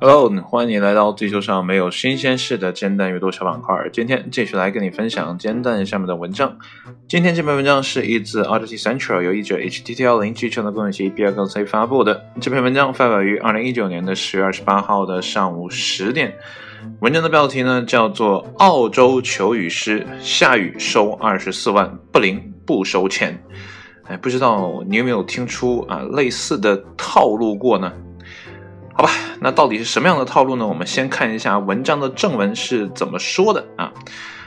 Hello，欢迎你来到地球上没有新鲜事的煎蛋阅读小板块。今天继续来跟你分享煎蛋上面的文章。今天这篇文章是一自 Odyssey Central 由译者 HTTL 零七成的公信比尔格 C 发布的。这篇文章发表于二零一九年的十月二十八号的上午十点。文章的标题呢叫做《澳洲求雨师下雨收二十四万，不灵不收钱》。哎，不知道你有没有听出啊类似的套路过呢？好吧，那到底是什么样的套路呢？我们先看一下文章的正文是怎么说的啊。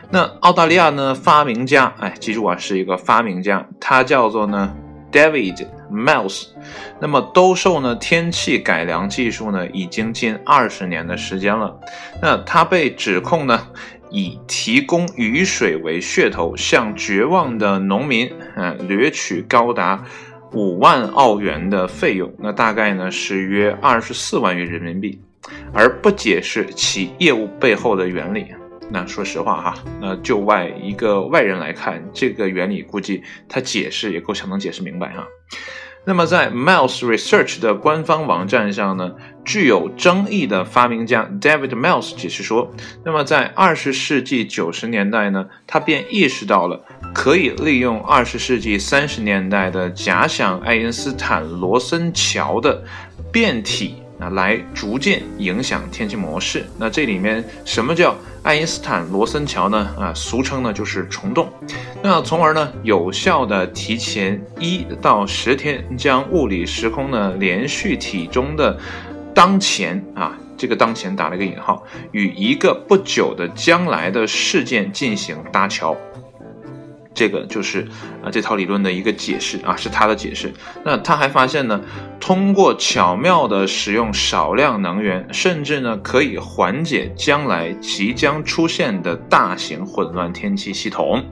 那澳大利亚呢发明家，哎，记住啊，是一个发明家，他叫做呢 David Miles。那么兜售呢天气改良技术呢，已经近二十年的时间了。那他被指控呢，以提供雨水为噱头，向绝望的农民，嗯，掠取高达。五万澳元的费用，那大概呢是约二十四万元人民币，而不解释其业务背后的原理。那说实话哈，那就外一个外人来看，这个原理估计他解释也够呛能解释明白哈。那么在 Mouse Research 的官方网站上呢，具有争议的发明家 David Mouse 解释说，那么在二十世纪九十年代呢，他便意识到了可以利用二十世纪三十年代的假想爱因斯坦罗森桥的变体。啊，来逐渐影响天气模式。那这里面什么叫爱因斯坦罗森桥呢？啊，俗称呢就是虫洞。那从而呢，有效的提前一到十天，将物理时空呢连续体中的当前啊，这个当前打了一个引号，与一个不久的将来的事件进行搭桥。这个就是啊这套理论的一个解释啊，是他的解释。那他还发现呢，通过巧妙的使用少量能源，甚至呢可以缓解将来即将出现的大型混乱天气系统。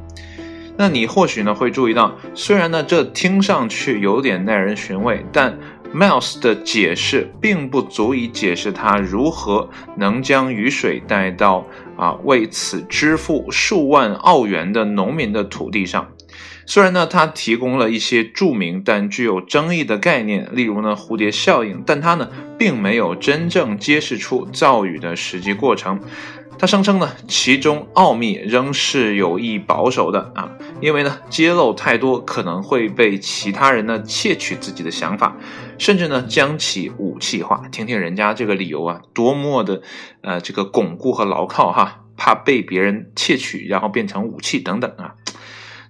那你或许呢会注意到，虽然呢这听上去有点耐人寻味，但。Miles 的解释并不足以解释他如何能将雨水带到啊为此支付数万澳元的农民的土地上。虽然呢，他提供了一些著名但具有争议的概念，例如呢蝴蝶效应，但他呢并没有真正揭示出造雨的实际过程。他声称呢，其中奥秘仍是有意保守的啊，因为呢，揭露太多可能会被其他人呢窃取自己的想法，甚至呢将其武器化。听听人家这个理由啊，多么的呃这个巩固和牢靠哈，怕被别人窃取，然后变成武器等等啊。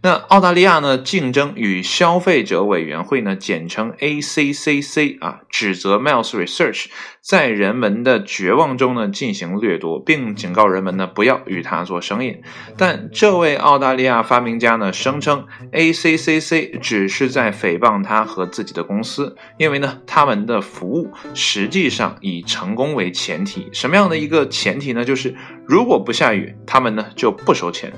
那澳大利亚呢？竞争与消费者委员会呢，简称 ACCC 啊，指责 Miles Research 在人们的绝望中呢进行掠夺，并警告人们呢不要与他做生意。但这位澳大利亚发明家呢声称，ACCC 只是在诽谤他和自己的公司，因为呢他们的服务实际上以成功为前提。什么样的一个前提呢？就是如果不下雨，他们呢就不收钱。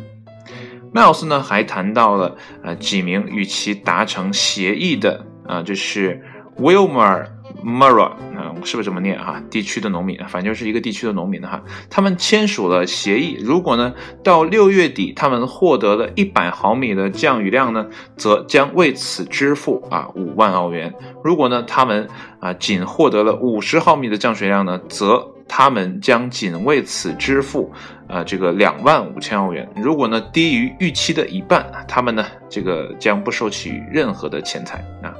Miles 呢还谈到了呃几名与其达成协议的啊，就是 Wilmer Murra 啊，是不是这么念哈？地区的农民，反正就是一个地区的农民哈。他们签署了协议，如果呢到六月底他们获得了一百毫米的降雨量呢，则将为此支付啊五万澳元。如果呢他们啊仅获得了五十毫米的降水量呢，则他们将仅为此支付，呃，这个两万五千澳元。如果呢低于预期的一半，他们呢这个将不收取任何的钱财啊。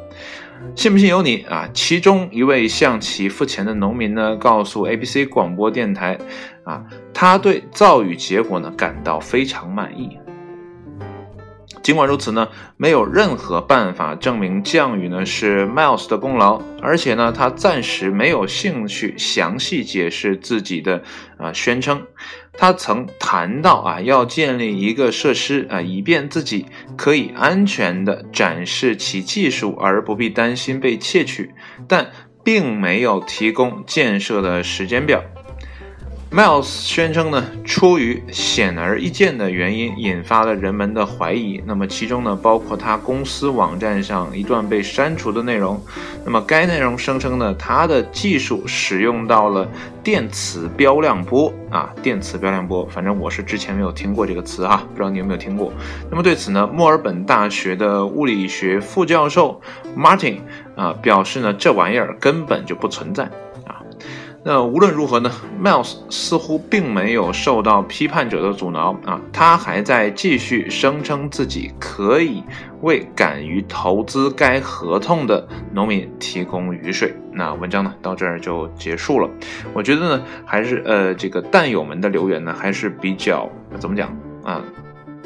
信不信由你啊。其中一位向其付钱的农民呢，告诉 ABC 广播电台，啊，他对造雨结果呢感到非常满意。尽管如此呢，没有任何办法证明降雨呢是 Miles 的功劳，而且呢，他暂时没有兴趣详细解释自己的啊宣称。他曾谈到啊，要建立一个设施啊，以便自己可以安全的展示其技术，而不必担心被窃取，但并没有提供建设的时间表。Miles 宣称呢，出于显而易见的原因，引发了人们的怀疑。那么其中呢，包括他公司网站上一段被删除的内容。那么该内容声称呢，他的技术使用到了电磁标量波啊，电磁标量波。反正我是之前没有听过这个词哈，不知道你有没有听过。那么对此呢，墨尔本大学的物理学副教授 Martin 啊表示呢，这玩意儿根本就不存在。那无论如何呢，Miles 似乎并没有受到批判者的阻挠啊，他还在继续声称自己可以为敢于投资该合同的农民提供雨水。那文章呢到这儿就结束了。我觉得呢，还是呃这个蛋友们的留言呢还是比较怎么讲啊，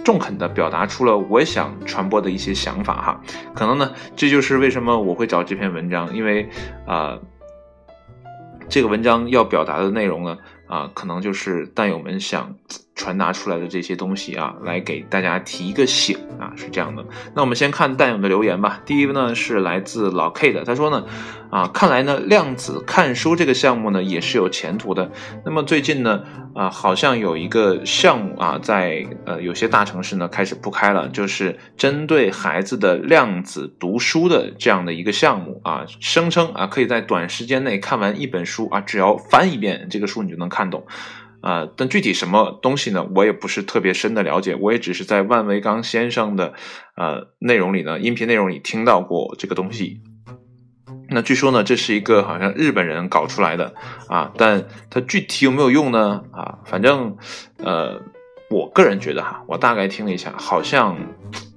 中肯的表达出了我想传播的一些想法哈。可能呢这就是为什么我会找这篇文章，因为啊。这个文章要表达的内容呢，啊，可能就是弹友们想传达出来的这些东西啊，来给大家提一个醒啊，是这样的。那我们先看弹友的留言吧。第一个呢是来自老 K 的，他说呢。啊，看来呢，量子看书这个项目呢也是有前途的。那么最近呢，啊，好像有一个项目啊，在呃有些大城市呢开始铺开了，就是针对孩子的量子读书的这样的一个项目啊，声称啊可以在短时间内看完一本书啊，只要翻一遍这个书你就能看懂。啊，但具体什么东西呢，我也不是特别深的了解，我也只是在万维刚先生的呃内容里呢，音频内容里听到过这个东西。那据说呢，这是一个好像日本人搞出来的啊，但它具体有没有用呢？啊，反正，呃，我个人觉得哈，我大概听了一下，好像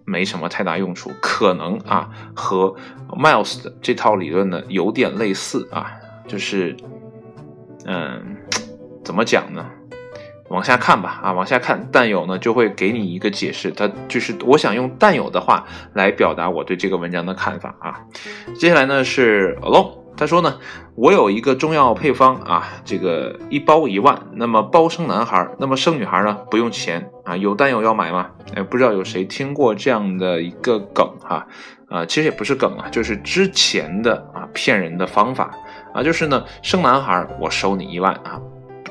没什么太大用处，可能啊和 Miles 的这套理论呢有点类似啊，就是，嗯，怎么讲呢？往下看吧，啊，往下看，但友呢就会给你一个解释，他就是我想用但友的话来表达我对这个文章的看法啊。接下来呢是 Alone，他说呢，我有一个中药配方啊，这个一包一万，那么包生男孩，那么生女孩呢不用钱啊，有但友要买吗？哎，不知道有谁听过这样的一个梗哈，啊，其实也不是梗啊，就是之前的啊骗人的方法啊，就是呢生男孩我收你一万啊。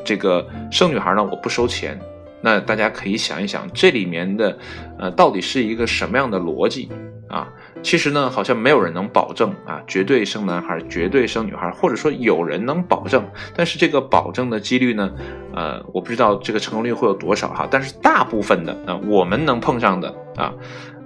这个生女孩呢，我不收钱。那大家可以想一想，这里面的，呃，到底是一个什么样的逻辑啊？其实呢，好像没有人能保证啊，绝对生男孩，绝对生女孩，或者说有人能保证，但是这个保证的几率呢，呃，我不知道这个成功率会有多少哈。但是大部分的啊，我们能碰上的啊。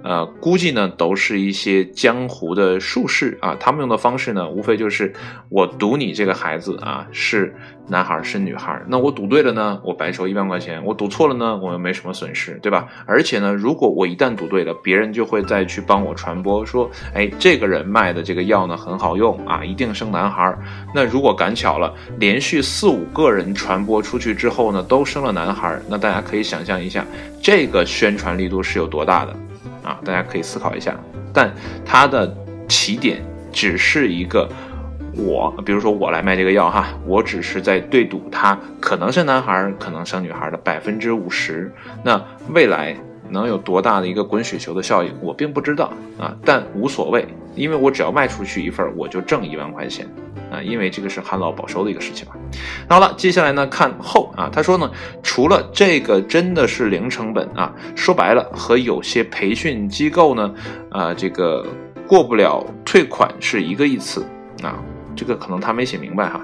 呃，估计呢都是一些江湖的术士啊，他们用的方式呢，无非就是我赌你这个孩子啊是男孩是女孩，那我赌对了呢，我白收一万块钱；我赌错了呢，我又没什么损失，对吧？而且呢，如果我一旦赌对了，别人就会再去帮我传播说，哎，这个人卖的这个药呢很好用啊，一定生男孩。那如果赶巧了，连续四五个人传播出去之后呢，都生了男孩，那大家可以想象一下，这个宣传力度是有多大的。啊，大家可以思考一下，但它的起点只是一个我，比如说我来卖这个药哈，我只是在对赌它可能是男孩，可能生女孩的百分之五十，那未来能有多大的一个滚雪球的效应，我并不知道啊，但无所谓，因为我只要卖出去一份，我就挣一万块钱。啊，因为这个是旱涝保收的一个事情嘛。好了，接下来呢看后啊，他说呢，除了这个真的是零成本啊，说白了和有些培训机构呢，啊，这个过不了退款是一个意思啊，这个可能他没写明白哈，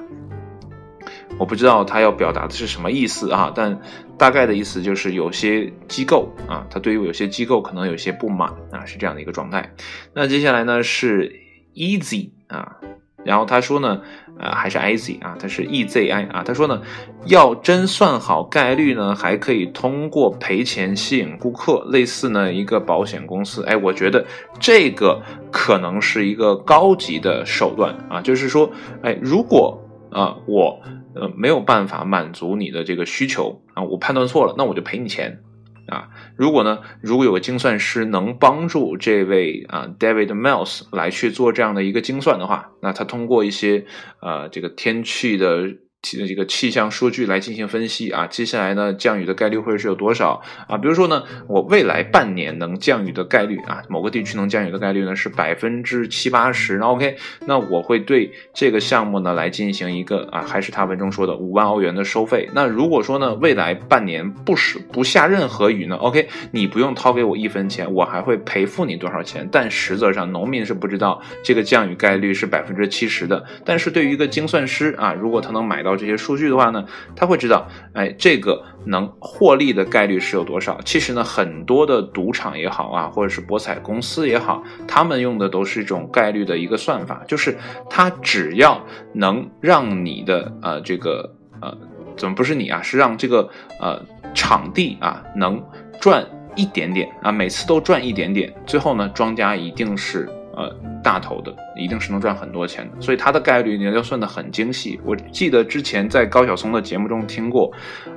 我不知道他要表达的是什么意思啊，但大概的意思就是有些机构啊，他对于有些机构可能有些不满啊，是这样的一个状态。那接下来呢是 easy 啊。然后他说呢，呃，还是 I Z 啊，他是 E Z I 啊。他说呢，要真算好概率呢，还可以通过赔钱吸引顾客，类似呢一个保险公司。哎，我觉得这个可能是一个高级的手段啊，就是说，哎，如果啊我呃没有办法满足你的这个需求啊，我判断错了，那我就赔你钱。啊，如果呢，如果有个精算师能帮助这位啊 David Mills 来去做这样的一个精算的话，那他通过一些呃这个天气的这个气象数据来进行分析啊，接下来呢降雨的概率会是有多少啊？比如说呢，我未来半年能降雨的概率啊，某个地区能降雨的概率呢是百分之七八十，那 OK，那我会对这个项目呢来进行一个啊，还是他文中说的五万欧元的收费。那如果说呢未来半年不是不下任何雨呢，OK，你不用掏给我一分钱，我还会赔付你多少钱？但实则上农民是不知道这个降雨概率是百分之七十的，但是对于一个精算师啊，如果他能买到。这些数据的话呢，他会知道，哎，这个能获利的概率是有多少？其实呢，很多的赌场也好啊，或者是博彩公司也好，他们用的都是一种概率的一个算法，就是他只要能让你的呃这个呃怎么不是你啊，是让这个呃场地啊能赚一点点啊，每次都赚一点点，最后呢，庄家一定是。呃，大头的一定是能赚很多钱的，所以它的概率你要算得很精细。我记得之前在高晓松的节目中听过，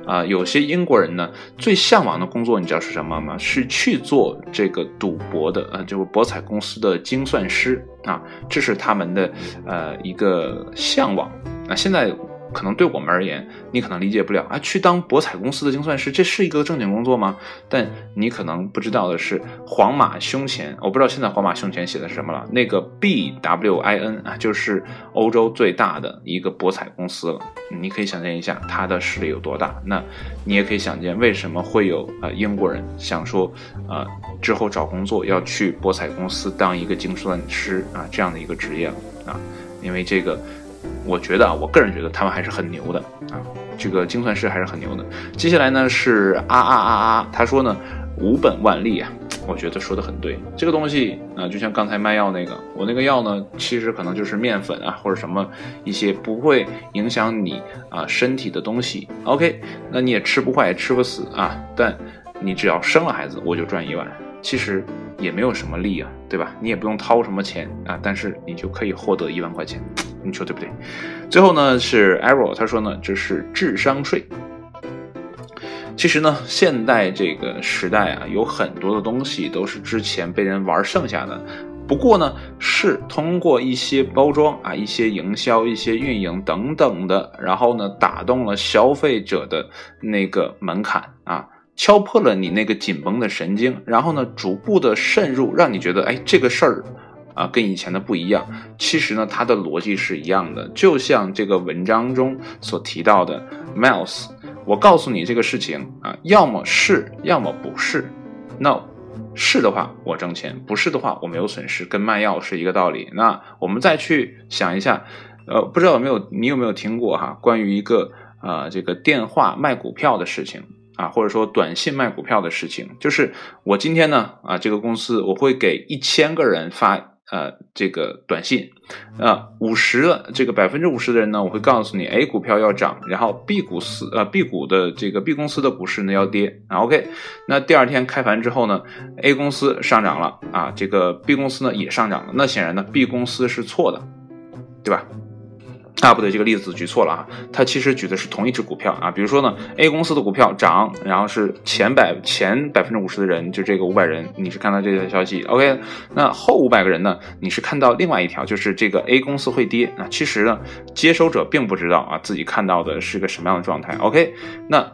啊，有些英国人呢最向往的工作，你知道是什么吗？是去做这个赌博的，呃，就是博彩公司的精算师啊，这是他们的呃一个向往。那现在。可能对我们而言，你可能理解不了啊，去当博彩公司的精算师，这是一个正经工作吗？但你可能不知道的是，皇马胸前，我不知道现在皇马胸前写的是什么了。那个 B W I N 啊，就是欧洲最大的一个博彩公司了。你可以想象一下它的势力有多大。那你也可以想见，为什么会有啊英国人想说，呃，之后找工作要去博彩公司当一个精算师啊这样的一个职业了啊，因为这个。我觉得啊，我个人觉得他们还是很牛的啊，这个精算师还是很牛的。接下来呢是啊啊啊啊，他说呢无本万利啊，我觉得说的很对。这个东西啊，就像刚才卖药那个，我那个药呢，其实可能就是面粉啊或者什么一些不会影响你啊身体的东西。OK，那你也吃不坏也吃不死啊，但你只要生了孩子，我就赚一万。其实也没有什么利啊，对吧？你也不用掏什么钱啊，但是你就可以获得一万块钱。你说对不对？最后呢是 Arrow，他说呢这是智商税。其实呢，现代这个时代啊，有很多的东西都是之前被人玩剩下的，不过呢是通过一些包装啊、一些营销、一些运营等等的，然后呢打动了消费者的那个门槛啊，敲破了你那个紧绷的神经，然后呢逐步的渗入，让你觉得哎这个事儿。啊，跟以前的不一样。其实呢，它的逻辑是一样的，就像这个文章中所提到的，Miles，我告诉你这个事情啊，要么是，要么不是。那是的话，我挣钱；不是的话，我没有损失，跟卖药是一个道理。那我们再去想一下，呃，不知道有没有你有没有听过哈，关于一个啊这个电话卖股票的事情啊，或者说短信卖股票的事情，就是我今天呢啊这个公司我会给一千个人发。呃，这个短信，啊，五十的这个百分之五十的人呢，我会告诉你，A 股票要涨，然后 B 股市呃 B 股的这个 B 公司的股市呢要跌啊。OK，那第二天开盘之后呢，A 公司上涨了啊，这个 B 公司呢也上涨了，那显然呢 B 公司是错的，对吧？啊，不对，这个例子举错了啊，它其实举的是同一只股票啊。比如说呢，A 公司的股票涨，然后是前百前百分之五十的人，就这个五百人，你是看到这条消息，OK？那后五百个人呢，你是看到另外一条，就是这个 A 公司会跌。那其实呢，接收者并不知道啊，自己看到的是个什么样的状态，OK？那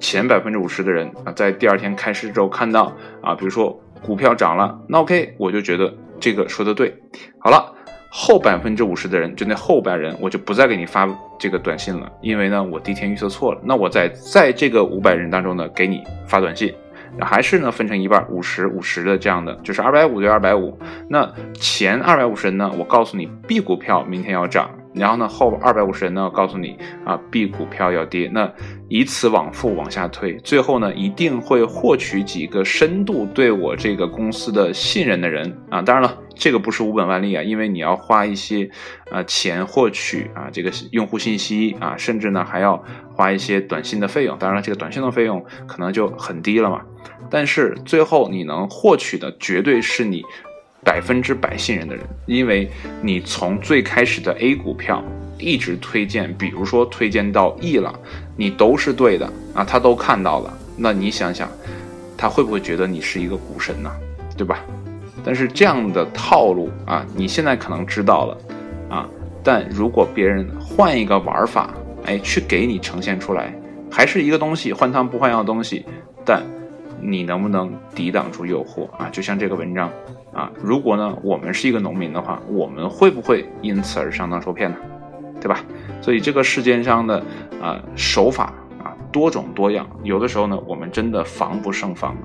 前百分之五十的人啊，在第二天开市之后看到啊，比如说股票涨了，那 OK，我就觉得这个说的对。好了。后百分之五十的人，就那后百人，我就不再给你发这个短信了，因为呢，我第一天预测错了。那我在在这个五百人当中呢，给你发短信，还是呢分成一半，五十五十的这样的，就是二百五对二百五。那前二百五十人呢，我告诉你 B 股票明天要涨。然后呢，后二百五十人呢，告诉你啊，B 股票要跌，那以此往复往下推，最后呢，一定会获取几个深度对我这个公司的信任的人啊。当然了，这个不是无本万利啊，因为你要花一些啊钱获取啊这个用户信息啊，甚至呢还要花一些短信的费用。当然了，这个短信的费用可能就很低了嘛。但是最后你能获取的，绝对是你。百分之百信任的人，因为你从最开始的 A 股票一直推荐，比如说推荐到 E 了，你都是对的啊，他都看到了，那你想想，他会不会觉得你是一个股神呢？对吧？但是这样的套路啊，你现在可能知道了啊，但如果别人换一个玩法哎，去给你呈现出来，还是一个东西，换汤不换药的东西，但你能不能抵挡住诱惑啊？就像这个文章啊，如果呢，我们是一个农民的话，我们会不会因此而上当受骗呢？对吧？所以这个世界上的啊手法啊多种多样，有的时候呢，我们真的防不胜防。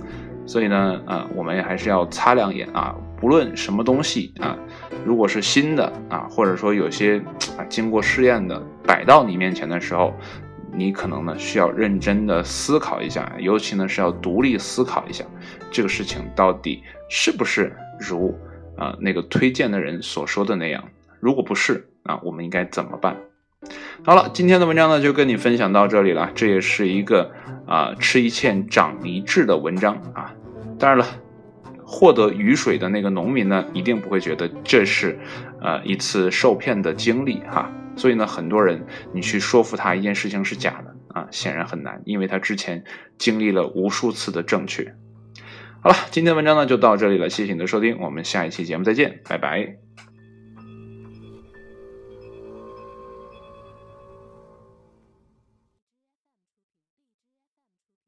所以呢，呃，我们还是要擦亮眼啊！不论什么东西啊，如果是新的啊，或者说有些啊经过试验的摆到你面前的时候，你可能呢需要认真的思考一下，尤其呢是要独立思考一下，这个事情到底是不是如啊那个推荐的人所说的那样？如果不是啊，我们应该怎么办？好了，今天的文章呢就跟你分享到这里了。这也是一个啊吃一堑长一智的文章啊。当然了，获得雨水的那个农民呢，一定不会觉得这是呃一次受骗的经历哈。所以呢，很多人你去说服他一件事情是假的啊，显然很难，因为他之前经历了无数次的正确。好了，今天的文章呢就到这里了，谢谢你的收听，我们下一期节目再见，拜拜。